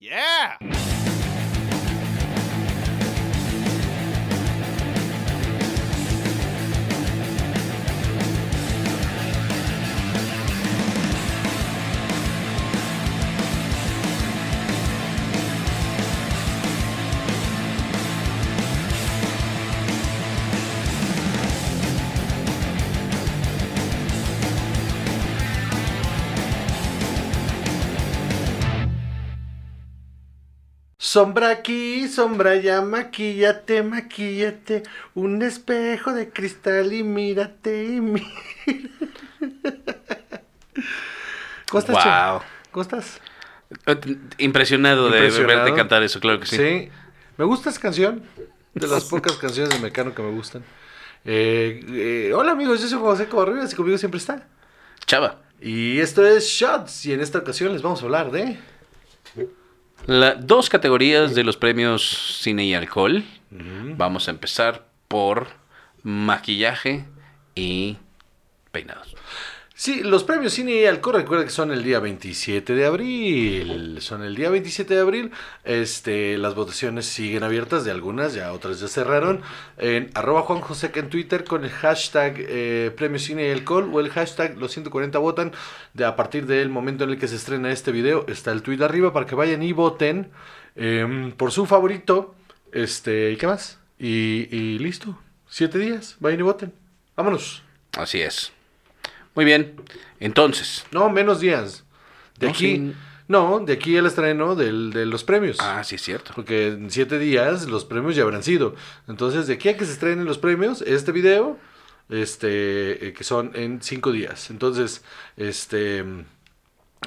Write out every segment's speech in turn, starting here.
Yeah! Sombra aquí, sombra allá, maquillate, maquillate. Un espejo de cristal y mírate y mira. ¿Cómo estás? Wow. ¿Cómo estás? Impresionado, Impresionado. de verte cantar eso, claro que sí. Sí. Me gusta esa canción. De las pocas canciones de Mecano que me gustan. Eh, eh, hola amigos, yo soy José Covarrubias y conmigo siempre está. Chava, Y esto es Shots. Y en esta ocasión les vamos a hablar de. La- dos categorías de los premios cine y alcohol. Vamos a empezar por maquillaje y peinados. Sí, los premios Cine y Alcohol, recuerda que son el día 27 de abril. Son el día 27 de abril. Este, las votaciones siguen abiertas de algunas, ya otras ya cerraron. En arroba Juan Joseca en Twitter con el hashtag eh, Premios Cine y Alcohol o el hashtag los 140 votan. De a partir del momento en el que se estrena este video, está el tweet arriba para que vayan y voten em, por su favorito. Este, ¿y qué más? Y, y listo. Siete días, vayan y voten. Vámonos. Así es. Muy bien. Entonces. No, menos días. De No, aquí. No, de aquí el estreno del, de los premios. Ah, sí es cierto. Porque en siete días los premios ya habrán sido. Entonces, de aquí a que se estrenen los premios, este video, este, eh, que son en cinco días. Entonces, este,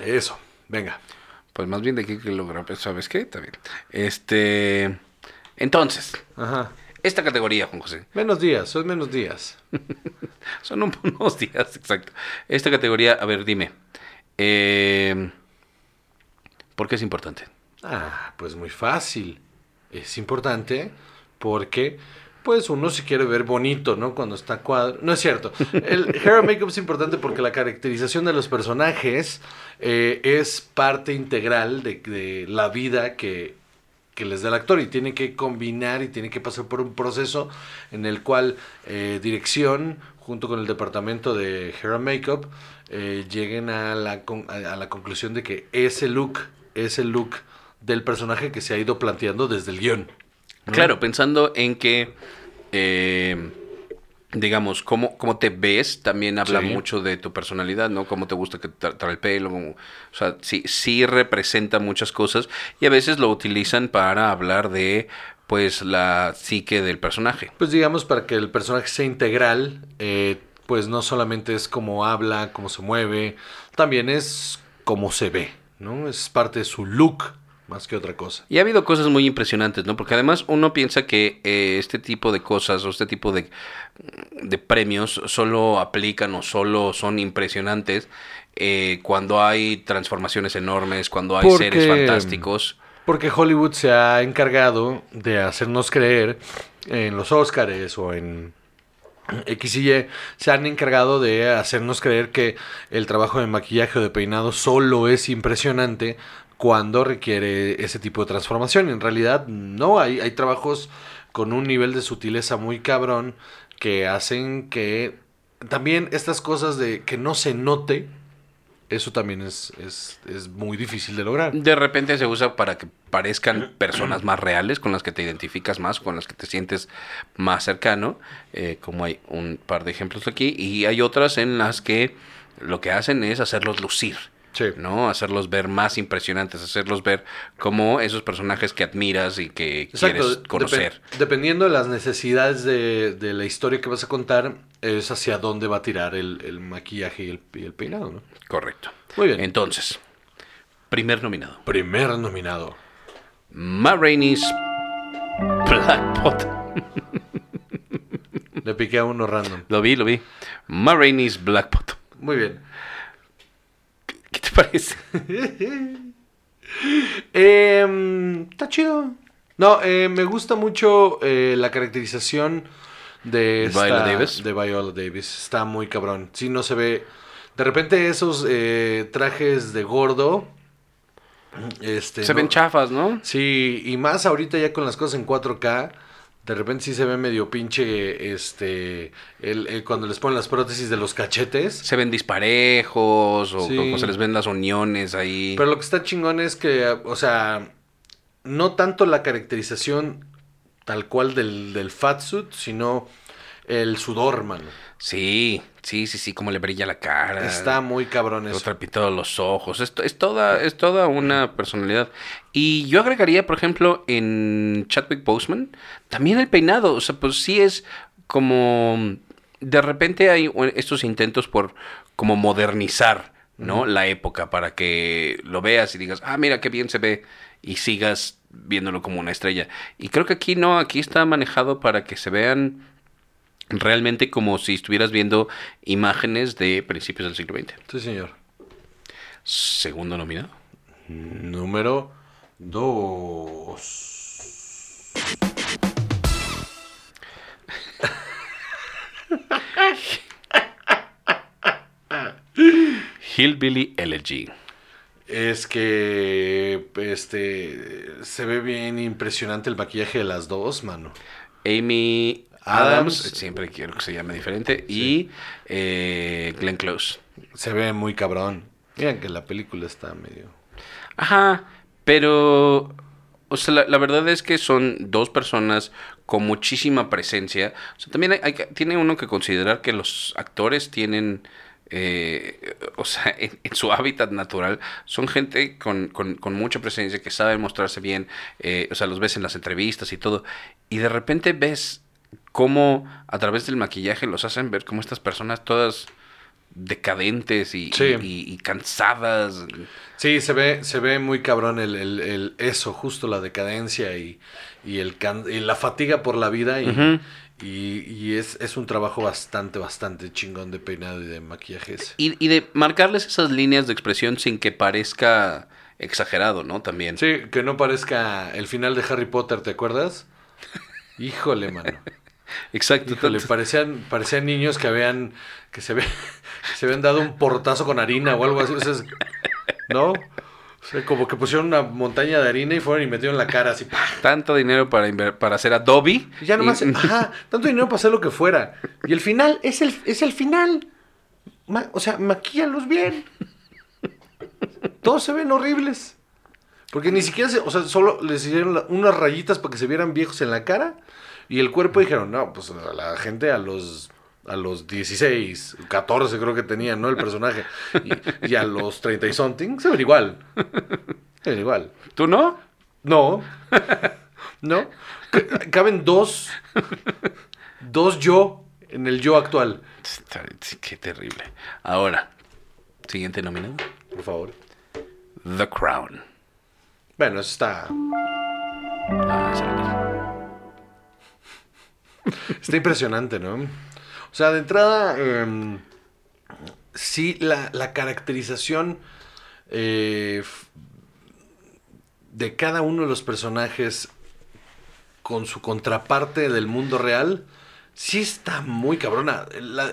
eso, venga. Pues más bien de aquí que lo grabé, ¿sabes qué? Está bien. Este. Entonces, Ajá. Esta categoría, Juan José. Menos días, son menos días. Son un- unos días, exacto. Esta categoría, a ver, dime. eh, ¿Por qué es importante? Ah, pues muy fácil. Es importante porque, pues, uno se quiere ver bonito, ¿no? Cuando está cuadro. No es cierto. El hair and makeup es importante porque la caracterización de los personajes eh, es parte integral de, de la vida que, que les da el actor y tiene que combinar y tiene que pasar por un proceso en el cual eh, dirección junto con el departamento de hair and makeup eh, lleguen a la, a, la conclusión de que ese look es el look del personaje que se ha ido planteando desde el guion. Claro, pensando en que, eh, digamos, cómo, cómo te ves también habla Sí. mucho de tu personalidad, ¿no? Cómo te gusta que te trae el pelo, o sea, sí, sí representa muchas cosas y a veces lo utilizan para hablar de, pues, la psique del personaje. Pues digamos, para que el personaje sea integral, eh, pues no solamente es cómo habla, cómo se mueve, también es cómo se ve, ¿no? Es parte de su look más que otra cosa. Y ha habido cosas muy impresionantes, ¿no? Porque además uno piensa que eh, este tipo de cosas o este tipo de, de premios solo aplican o solo son impresionantes eh, cuando hay transformaciones enormes, cuando hay Porque- seres fantásticos. Porque Hollywood se ha encargado de hacernos creer en los Óscares o en X y Y, se han encargado de hacernos creer que el trabajo de maquillaje o de peinado solo es impresionante cuando requiere ese tipo de transformación. En realidad, no, hay, hay trabajos con un nivel de sutileza muy cabrón que hacen que también estas cosas de que no se note, eso también es, es, es muy difícil de lograr. De repente se usa para que parezcan personas más reales, con las que te identificas más, con las que te sientes más cercano, eh, como hay un par de ejemplos aquí, y hay otras en las que lo que hacen es hacerlos lucir. Sí. ¿no? Hacerlos ver más impresionantes, hacerlos ver como esos personajes que admiras y que quieres conocer. dependiendo de las necesidades de, de la historia que vas a contar, es hacia dónde va a tirar el, el maquillaje y el, y el peinado, ¿no? Correcto. Muy bien. Entonces, primer nominado. Primer nominado. Ma Rainey's Black Pot. Le piqué a uno random. Lo vi, lo vi. Ma Rainey's Black Pot. Muy bien. ¿Qué te parece? Eh, está chido. No, eh, me gusta mucho eh, la caracterización de esta- Viola Davis. De Viola Davis. Está muy cabrón. Sí, no se ve. De repente esos eh, trajes de gordo Este, Se no- ven chafas, ¿no? Sí, y más ahorita ya con las cosas en 4K, de repente sí se ve medio pinche, este, el, el- cuando les ponen las prótesis de los cachetes. Se ven disparejos o Sí. como se les ven las uniones ahí. Pero lo que está chingón es que, o sea, no tanto la caracterización tal cual del, del fatsuit, sino el sudor, mano. Sí, sí, sí, sí, como le brilla la cara. Está muy cabrón eso. trapito los ojos. Es, es toda, es toda una personalidad. Y yo agregaría, por ejemplo, en Chadwick Boseman, también el peinado. O sea, pues sí es como. De repente hay estos intentos por como modernizar, ¿no? La época para que lo veas y digas, ah, mira qué bien se ve. Y sigas viéndolo como una estrella. Y creo que aquí no, aquí está manejado para que se vean realmente como si estuvieras viendo imágenes de principios del siglo XX. Sí, señor. Segundo nominado. Número 2. Hillbilly Elegy. Es que este se ve bien impresionante el maquillaje de las dos, mano. Amy Adams, siempre quiero que se llame diferente, y eh, Glenn Close. Se ve muy cabrón. Miren que la película está medio. Ajá, pero o sea, la, la verdad es que son dos personas con muchísima presencia. O sea, también hay, hay que- tiene uno que considerar que los actores tienen, eh, o sea, en, en su hábitat natural, son gente con, con- con mucha presencia, que saben mostrarse bien, eh, o sea, los ves en las entrevistas y todo, y de repente ves cómo a través del maquillaje los hacen ver como estas personas todas decadentes y, Sí. y- y cansadas. Sí, se ve, se ve muy cabrón el, el- el- eso, justo la decadencia y, y el can- la fatiga por la vida. Y, y- y es, es un trabajo bastante, bastante chingón de peinado y de maquillaje. ese. Y, y de marcarles esas líneas de expresión sin que parezca exagerado, ¿no? También. Sí, que no parezca el final de Harry Potter, ¿te acuerdas? Híjole, mano. Exacto. Híjole, parecían, parecían niños que habían, que se, ve- que se habían dado un portazo con harina o algo así. o sea, es- ¿No? O sea, como que pusieron una montaña de harina y fueron y metieron la cara así. Tanto dinero para, para hacer Adobe. Y ya nomás, Y- ajá, tanto dinero para hacer lo que fuera. Y el final es el, es el final. Ma- o sea, maquíalos bien. Todos se ven horribles. Porque ni siquiera se, o sea, solo les hicieron la- unas rayitas para que se vieran viejos en la cara. Y el cuerpo dijeron, no, pues a la gente a los a los 16, 14 creo que tenían, ¿no? El personaje. Y, y a los 30 y something se ven igual. Se ven igual. ¿Tú no? No. No. C- Caben dos. Dos yo en el yo actual. Qué terrible. Ahora, siguiente nominado. Por favor. The Crown. Bueno, eso está. Ah, esa era. Está impresionante, ¿no? O sea, de entrada. em, sí, la, la caracterización. eh, de cada uno de los personajes. Con su contraparte del mundo real. Sí está muy cabrona.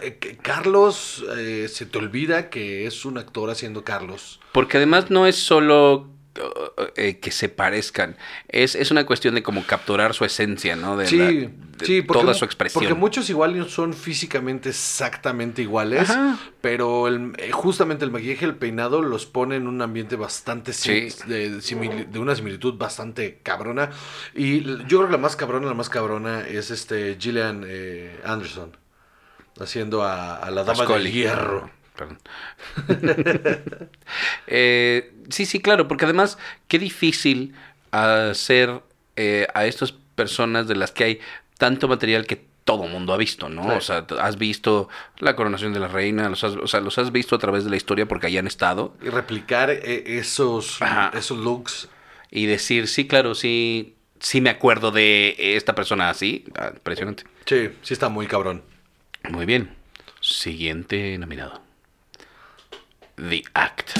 Eh, Carlos, eh, se te olvida que es un actor haciendo Carlos. Porque además no es solo eh, que se parezcan. Es, es una cuestión de como capturar su esencia, ¿no? De, Sí, la- de sí, porque, toda su expresión. Porque muchos igual son físicamente exactamente iguales, Ajá. pero el- eh, justamente el maquillaje y el peinado los pone en un ambiente bastante Sí. de, una similitud bastante cabrona. Y yo creo que la más cabrona, la más cabrona es este Gillian eh, Anderson haciendo a, a la dama Pascoli. de hierro. Perdón. Eh, sí, sí, claro, porque además, qué difícil hacer eh, a estas personas de las que hay tanto material que todo mundo ha visto, ¿no? O sea, has visto la coronación de la reina, los has, o sea, los has visto a través de la historia porque ahí han estado Y replicar eh, esos, Ajá. esos looks. y decir, sí, claro, sí, sí me acuerdo de esta persona así. Ah, impresionante. Sí, sí está muy cabrón. Muy bien. Siguiente nominado. The Act.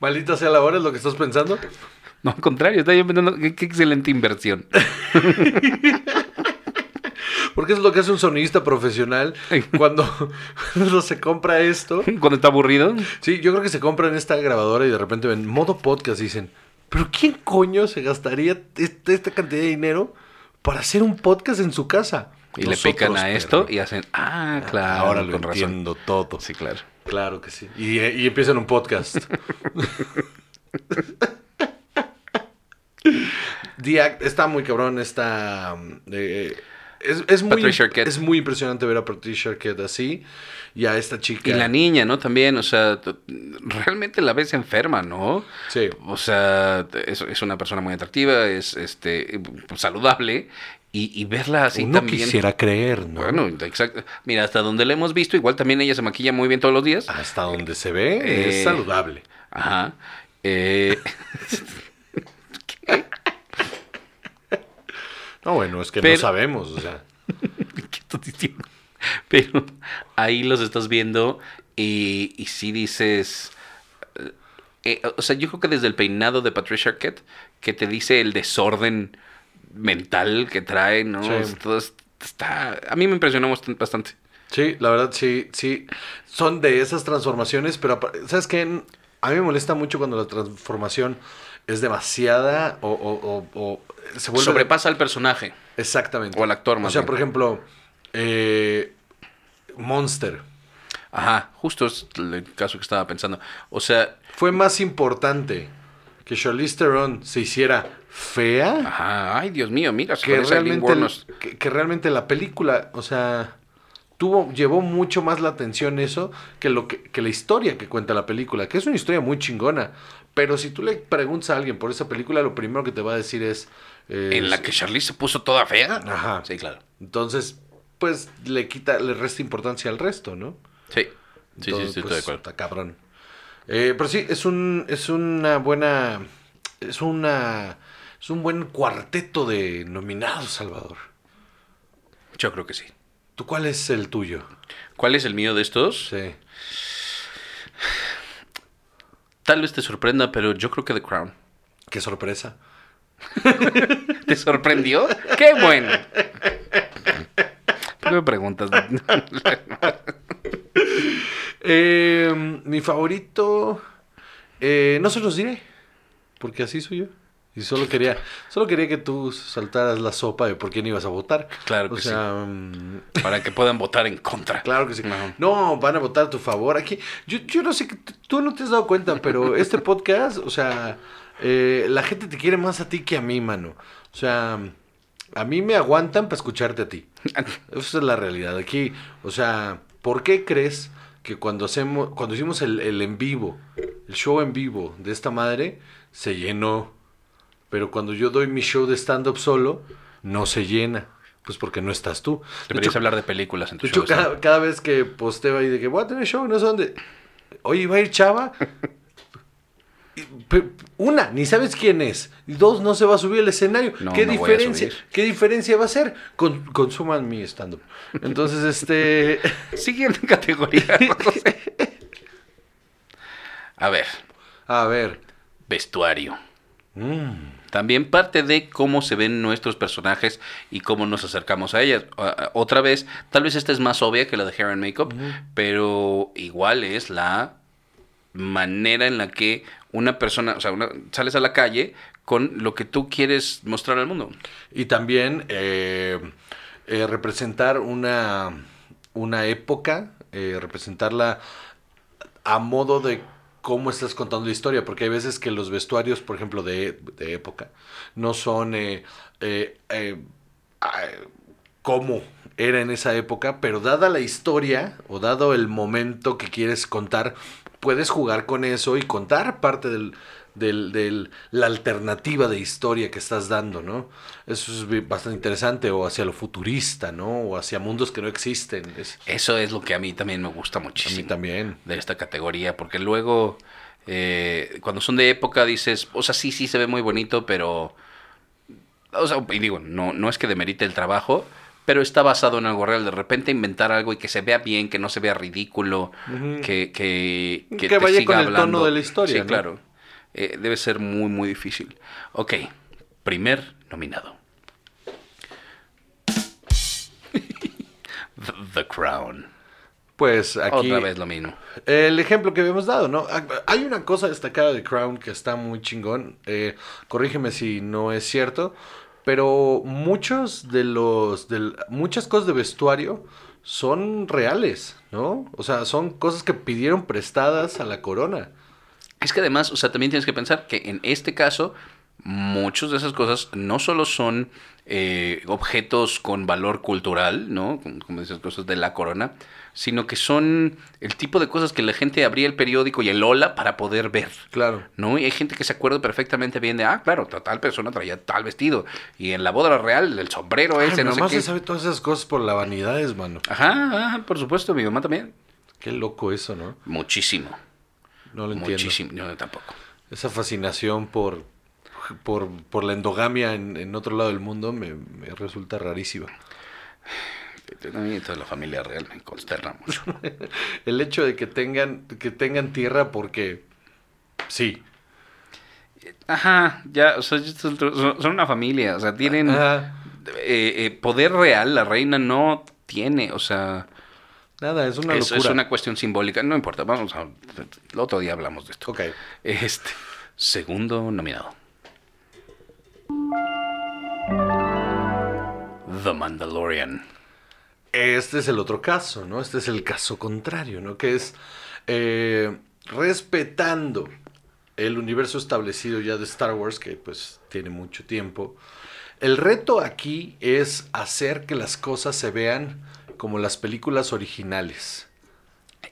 Maldita sea la hora, es lo que estás pensando. No, al contrario, está yo pensando, qué, qué excelente inversión. Porque es lo que hace un sonidista profesional cuando, cuando se compra esto. Cuando está aburrido. Sí, yo creo que se compran esta grabadora y de repente ven modo podcast dicen, pero ¿quién coño se gastaría este- esta cantidad de dinero para hacer un podcast en su casa? Y le pican a esto y hacen, ah, claro, Ahora lo con razón. entiendo todo. Sí, claro. Claro que sí. Y, y empiezan un podcast. The Act está muy cabrón, está... eh, es, es muy, es muy impresionante ver a Patricia Arquette así y a esta chica. Y la niña, ¿no? También, o sea, realmente la ves enferma, ¿no? Sí. O sea, es, es una persona muy atractiva, es este saludable y, y verla así Uno también. quisiera creer, ¿no? Bueno, exacto. Mira, hasta donde la hemos visto, igual también ella se maquilla muy bien todos los días. Hasta donde se ve, Eh, es saludable. Ajá. Eh, No, bueno, es que Pero- no sabemos, o sea. ¿Qué estás diciendo? Pero ahí los estás viendo y, y sí dices... eh, o sea, yo creo que desde el peinado de Patricia Arquette, que te dice el desorden mental que trae, ¿no? Sí. Todo es- está, a mí me impresionó bast- bastante. Sí, la verdad, sí, sí. Son de esas transformaciones, pero ¿sabes qué? A mí me molesta mucho cuando la transformación es demasiada o, o- o- o se vuelve... Sobrepasa al personaje. Exactamente. o al actor, O más sea, bien. por ejemplo, eh, Monster. Ajá, justo es el caso que estaba pensando. O sea, Fue más importante que Charlize Theron se hiciera fea ajá, ay Dios mío, mira, que realmente, que, que realmente la película, o sea, tuvo, llevó mucho más la atención eso que lo que, que la historia que cuenta la película, que es una historia muy chingona. Pero si tú le preguntas a alguien por esa película, lo primero que te va a decir es. eh, ¿En la que Charlize se puso toda fea? Ajá. Sí, claro. Entonces, pues le quita, le resta importancia al resto, ¿no? Sí, sí, sí, Entonces, sí, estoy pues, de acuerdo. Está cabrón. Eh, pero sí, es un, es una buena, es una, es un buen cuarteto de nominados, Salvador. Yo creo que sí. ¿Tú cuál es el tuyo? ¿Cuál es el mío de estos? Sí. Tal vez te sorprenda, pero yo creo que The Crown. Qué sorpresa. ¿Te sorprendió? ¡Qué bueno! ¿Por qué me preguntas? Eh, mi favorito, eh, no se los diré, porque así soy yo. Y solo quería, solo quería que tú saltaras la sopa de por quién ibas a votar. Claro o que sea, mm, Para que puedan votar en contra. Claro que sí. Ajá. No, van a votar a tu favor. Aquí, yo, yo no sé, tú no te has dado cuenta, pero este podcast, o sea, eh, la gente te quiere más a ti que a mí, mano. O sea, a mí me aguantan para escucharte a ti. Esa es la realidad. Aquí, o sea, ¿por qué crees que cuando hacemos, cuando hicimos el, el en vivo, el show en vivo de esta madre, se llenó? Pero cuando yo doy mi show de stand-up solo, no se llena. Pues porque no estás tú. De Deberías hecho, hablar de películas en tu de hecho, show. ¿sabes? cada, cada vez que posteo ahí de que voy a tener show, no sé dónde. Oye, va a ir Chava. Una, ni sabes quién es. Y dos, no se va a subir al escenario. No, ¿Qué no diferencia? ¿Qué diferencia va a ser? Con, consuman mi stand-up. Entonces, este. Siguiente categoría. A ver, A ver. vestuario. Mm, También parte de cómo se ven nuestros personajes y cómo nos acercamos a ellas. Otra vez, tal vez esta es más obvia que la de Hair and Makeup, pero igual es la manera en la que una persona, o sea, una- sales a la calle con lo que tú quieres mostrar al mundo. Y también eh, eh, representar una, una época, eh, representarla a modo de cómo estás contando la historia, porque hay veces que los vestuarios, por ejemplo, de, de época, no son eh, eh, eh, cómo era en esa época, pero dada la historia o dado el momento que quieres contar, puedes jugar con eso y contar parte del, del, del- la alternativa de historia que estás dando, ¿no? Eso es bastante interesante, o hacia lo futurista, ¿no? O hacia mundos que no existen. Es- Eso es lo que a mí también me gusta a muchísimo. mí también. de esta categoría, porque luego eh, cuando son de época dices, o sea, sí, sí se ve muy bonito, pero, o sea, y digo, no, no es que demerite el trabajo, pero está basado en algo real. De repente inventar algo y que se vea bien, que no se vea ridículo, Ujú. que, que, Que te vaya siga con el tono de la historia, Sí, ¿no? claro. Eh, debe ser muy, muy difícil. Ok, primer nominado. The Crown. Pues aquí... Otra vez lo mismo. El ejemplo que habíamos dado, ¿no? Ah, Hay una cosa destacada de Crown que está muy chingón. eh, corrígeme si no es cierto. Pero muchos de los. del- muchas cosas de vestuario son reales, ¿no? O sea, son cosas que pidieron prestadas a la corona. Es que además, o sea, también tienes que pensar que en este caso, muchas de esas cosas no solo son eh, objetos con valor cultural, ¿no? Como, dices, cosas de la corona, sino que son el tipo de cosas que la gente abría el periódico y el Ola para poder ver. Claro. ¿No? Y hay gente que se acuerda perfectamente bien de, ah, claro, tal persona traía tal vestido. Y en la boda real, el sombrero ese, Ay, no sé qué. se sabe todas esas cosas por la vanidad, es, mano. Ajá, ajá, por supuesto, mi mamá también. Qué loco eso, ¿no? Muchísimo. No lo entiendo. Muchísimo. Yo tampoco. Esa fascinación por, por, por la endogamia en, en otro lado del mundo me, me resulta rarísima. A mí toda la familia real me consterna mucho. El hecho de que tengan, que tengan tierra porque sí. Ajá, ya, o sea, son, una familia, o sea, tienen eh, eh, poder real, la reina no tiene, o sea, Nada, es una es, locura. es una cuestión simbólica, no importa, vamos a, el otro día hablamos de esto. Ok. Este, segundo nominado. The Mandalorian. Este es el otro caso, ¿no? Este es el caso contrario, ¿no? Que es eh, respetando el universo establecido ya de Star Wars, que pues tiene mucho tiempo. El reto aquí es hacer que las cosas se vean como las películas originales.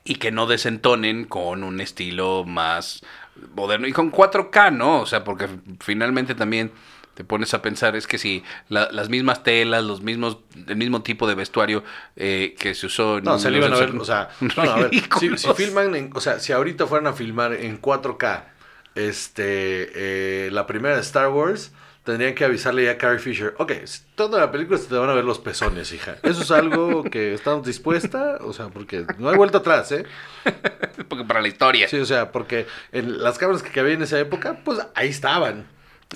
Y que no desentonen con un estilo más moderno y con 4K, ¿no? O sea, porque finalmente también te pones a pensar, es que si la- las mismas telas, los mismos, el mismo tipo de vestuario eh, que se usó... en No, se le iban a ver, 1960, o sea, no, no, a ver, si, ridículos. si filman, en- o sea, si ahorita fueran a filmar en 4K, este, eh, la primera de Star Wars, tendrían que avisarle ya a Carrie Fisher, ok, toda la película se te van a ver los pezones, hija. Eso es algo que estamos dispuesta, o sea, porque no hay vuelta atrás, ¿eh? Porque para la historia. Sí, o sea, porque en las cámaras que había en esa época, pues ahí estaban.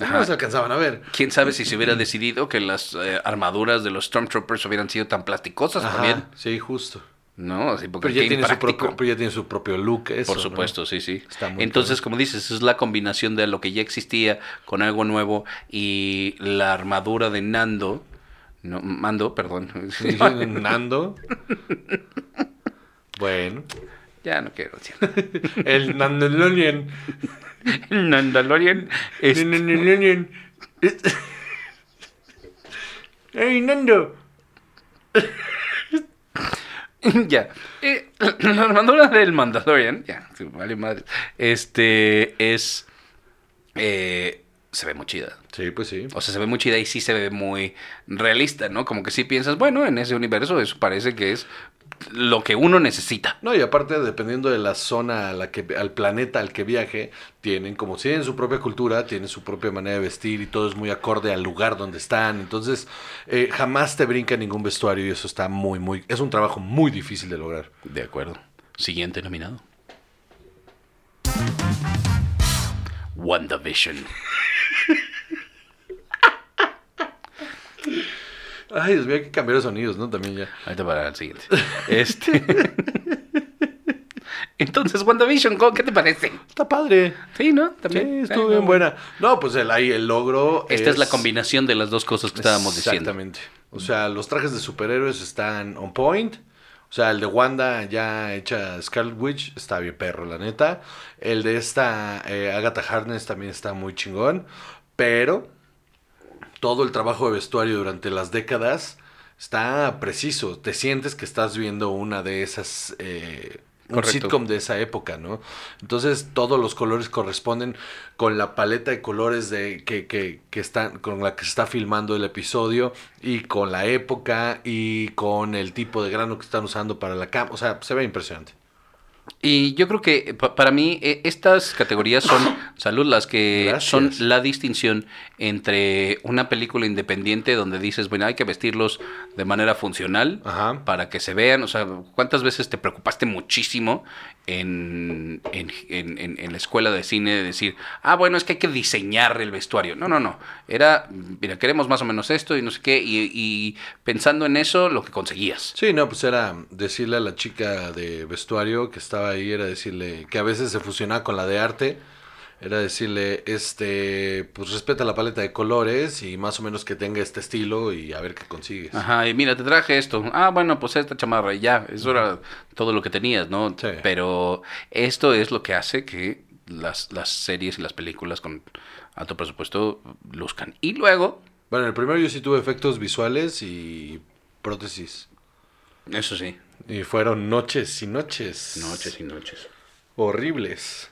Ajá. No se alcanzaban a ver. ¿Quién sabe si se hubiera decidido que las eh, armaduras de los Stormtroopers hubieran sido tan plasticosas Ajá, también? sí, justo. No, así porque Pero ya, tiene su propio, pero ya tiene su propio look, eso, Por ¿no? supuesto, sí, sí. Está muy Entonces, como dices, es la combinación de lo que ya existía con algo nuevo y la armadura de Nando. No, Mando, perdón. Sí, Nando. Bueno, ya no quiero decir. el Nandalorian. El Mandalorian es- Nandalorian. ¡Ey, Nando! ya. Eh, la armadura del Mandalorian, ya, vale madre. Este es. eh, se ve muy chida. Sí, pues sí. O sea, se ve muy chida y sí se ve muy realista, ¿no? Como que sí piensas, bueno, en ese universo eso parece que es lo que uno necesita. No, y aparte, dependiendo de la zona a la que, al planeta al que viaje, tienen, como si tienen su propia cultura, tienen su propia manera de vestir y todo es muy acorde al lugar donde están. Entonces, eh, jamás te brinca ningún vestuario y eso está muy, muy. Es un trabajo muy difícil de lograr. De acuerdo. Siguiente nominado. WandaVision. Ay, Dios mío, hay que cambiar los sonidos, ¿no? También ya. Ahorita para el siguiente. Este. Entonces, WandaVision, ¿cómo- ¿qué te parece? Está padre. Sí, ¿no? Sí, También. estuvo Sí, bien no. buena. No, pues el, ahí el logro. Esta es... la combinación de las dos cosas que estábamos diciendo. Exactamente. O sea, los trajes de superhéroes están on point. O sea, el de Wanda ya hecha Scarlet Witch está bien perro, la neta. El de esta eh, Agatha Harkness también está muy chingón. Pero todo el trabajo de vestuario durante las décadas está preciso. Te sientes que estás viendo una de esas... eh, un sitcom de esa época, ¿no? Entonces todos los colores corresponden con la paleta de colores de que, que, que están, con la que se está filmando el episodio y con la época y con el tipo de grano que están usando para la cama. O sea, se ve impresionante. Y yo creo que pa- para mí eh, estas categorías son, salud, las que Gracias. son la distinción entre una película independiente donde dices, bueno, hay que vestirlos de manera funcional Ajá. para que se vean, o sea, ¿cuántas veces te preocupaste muchísimo en, en, en- en- la escuela de cine de decir, ah, bueno, es que hay que diseñar el vestuario? No, no, no, era, mira, queremos más o menos esto y no sé qué, y, y pensando en eso, lo que conseguías. Sí, no, pues era decirle a la chica de vestuario que estaba ahí, era decirle que a veces se fusionaba con la de arte, era decirle, este, pues respeta la paleta de colores y más o menos que tenga este estilo y a ver qué consigues. Ajá, y mira, te traje esto. Ah, bueno, pues esta chamarra y ya. Eso era todo lo que tenías, ¿no? Sí. Pero esto es lo que hace que las, las series y las películas con alto presupuesto luzcan. Y luego, Bueno, el primero yo sí tuve efectos visuales y prótesis. eso sí, Y fueron noches y noches. noches y noches. Horribles.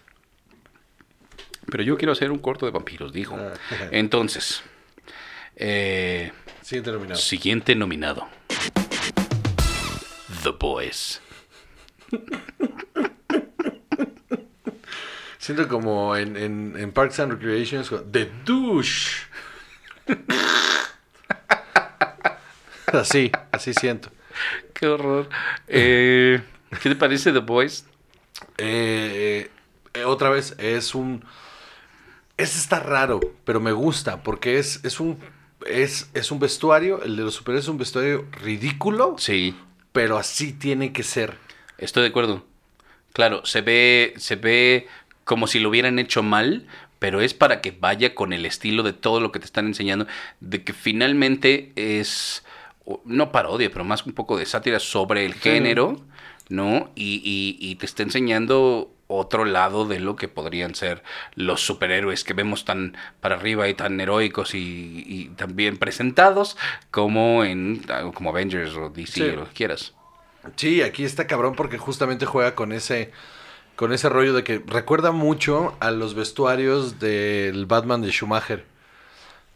Pero yo quiero hacer un corto de vampiros, dijo. Ah. Entonces, eh, Siguiente nominado. siguiente nominado. The Boys. Siento como en, en, en Parks and Recreations, The Douche. así, así siento. Qué horror. Eh, ¿Qué te parece The Boys? Eh, eh, otra vez, es un... Ese está raro, pero me gusta, porque es, es un... Es, es un vestuario, el de los superhéroes es un vestuario ridículo, Sí, pero así tiene que ser. Estoy de acuerdo. Claro, se ve, se ve como si lo hubieran hecho mal, pero es para que vaya con el estilo de todo lo que te están enseñando, de que finalmente es no parodia, pero más un poco de sátira sobre el género, ¿no? Y, y- y te está enseñando otro lado de lo que podrían ser los superhéroes que vemos tan para arriba y tan heroicos y, y tan bien presentados como en como Avengers o DC Sí. o lo que quieras. Sí, aquí está cabrón porque justamente juega con ese con ese rollo de que recuerda mucho a los vestuarios del Batman de Schumacher,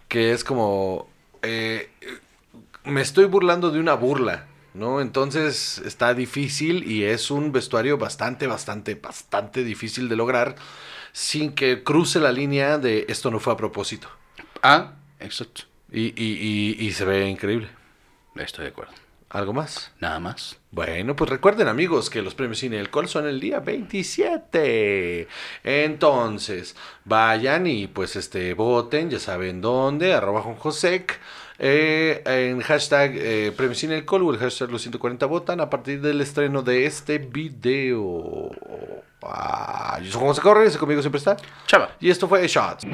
que es como eh, me estoy burlando de una burla, ¿no? Entonces está difícil y es un vestuario bastante, bastante, bastante difícil de lograr sin que cruce la línea de esto no fue a propósito. Ah, exacto. Y, y, y, y se ve increíble. Estoy de acuerdo. ¿Algo más? Nada más. Bueno, pues recuerden amigos que los premios Cine del Col son el día 27. Entonces, vayan y pues este voten, ya saben dónde, arroba Josec, eh, en hashtag eh, premios Cine del Col o el hashtag los 140 votan a partir del estreno de este video. Ah, yo soy José Correa, conmigo siempre está. Chava. Y esto fue Shots.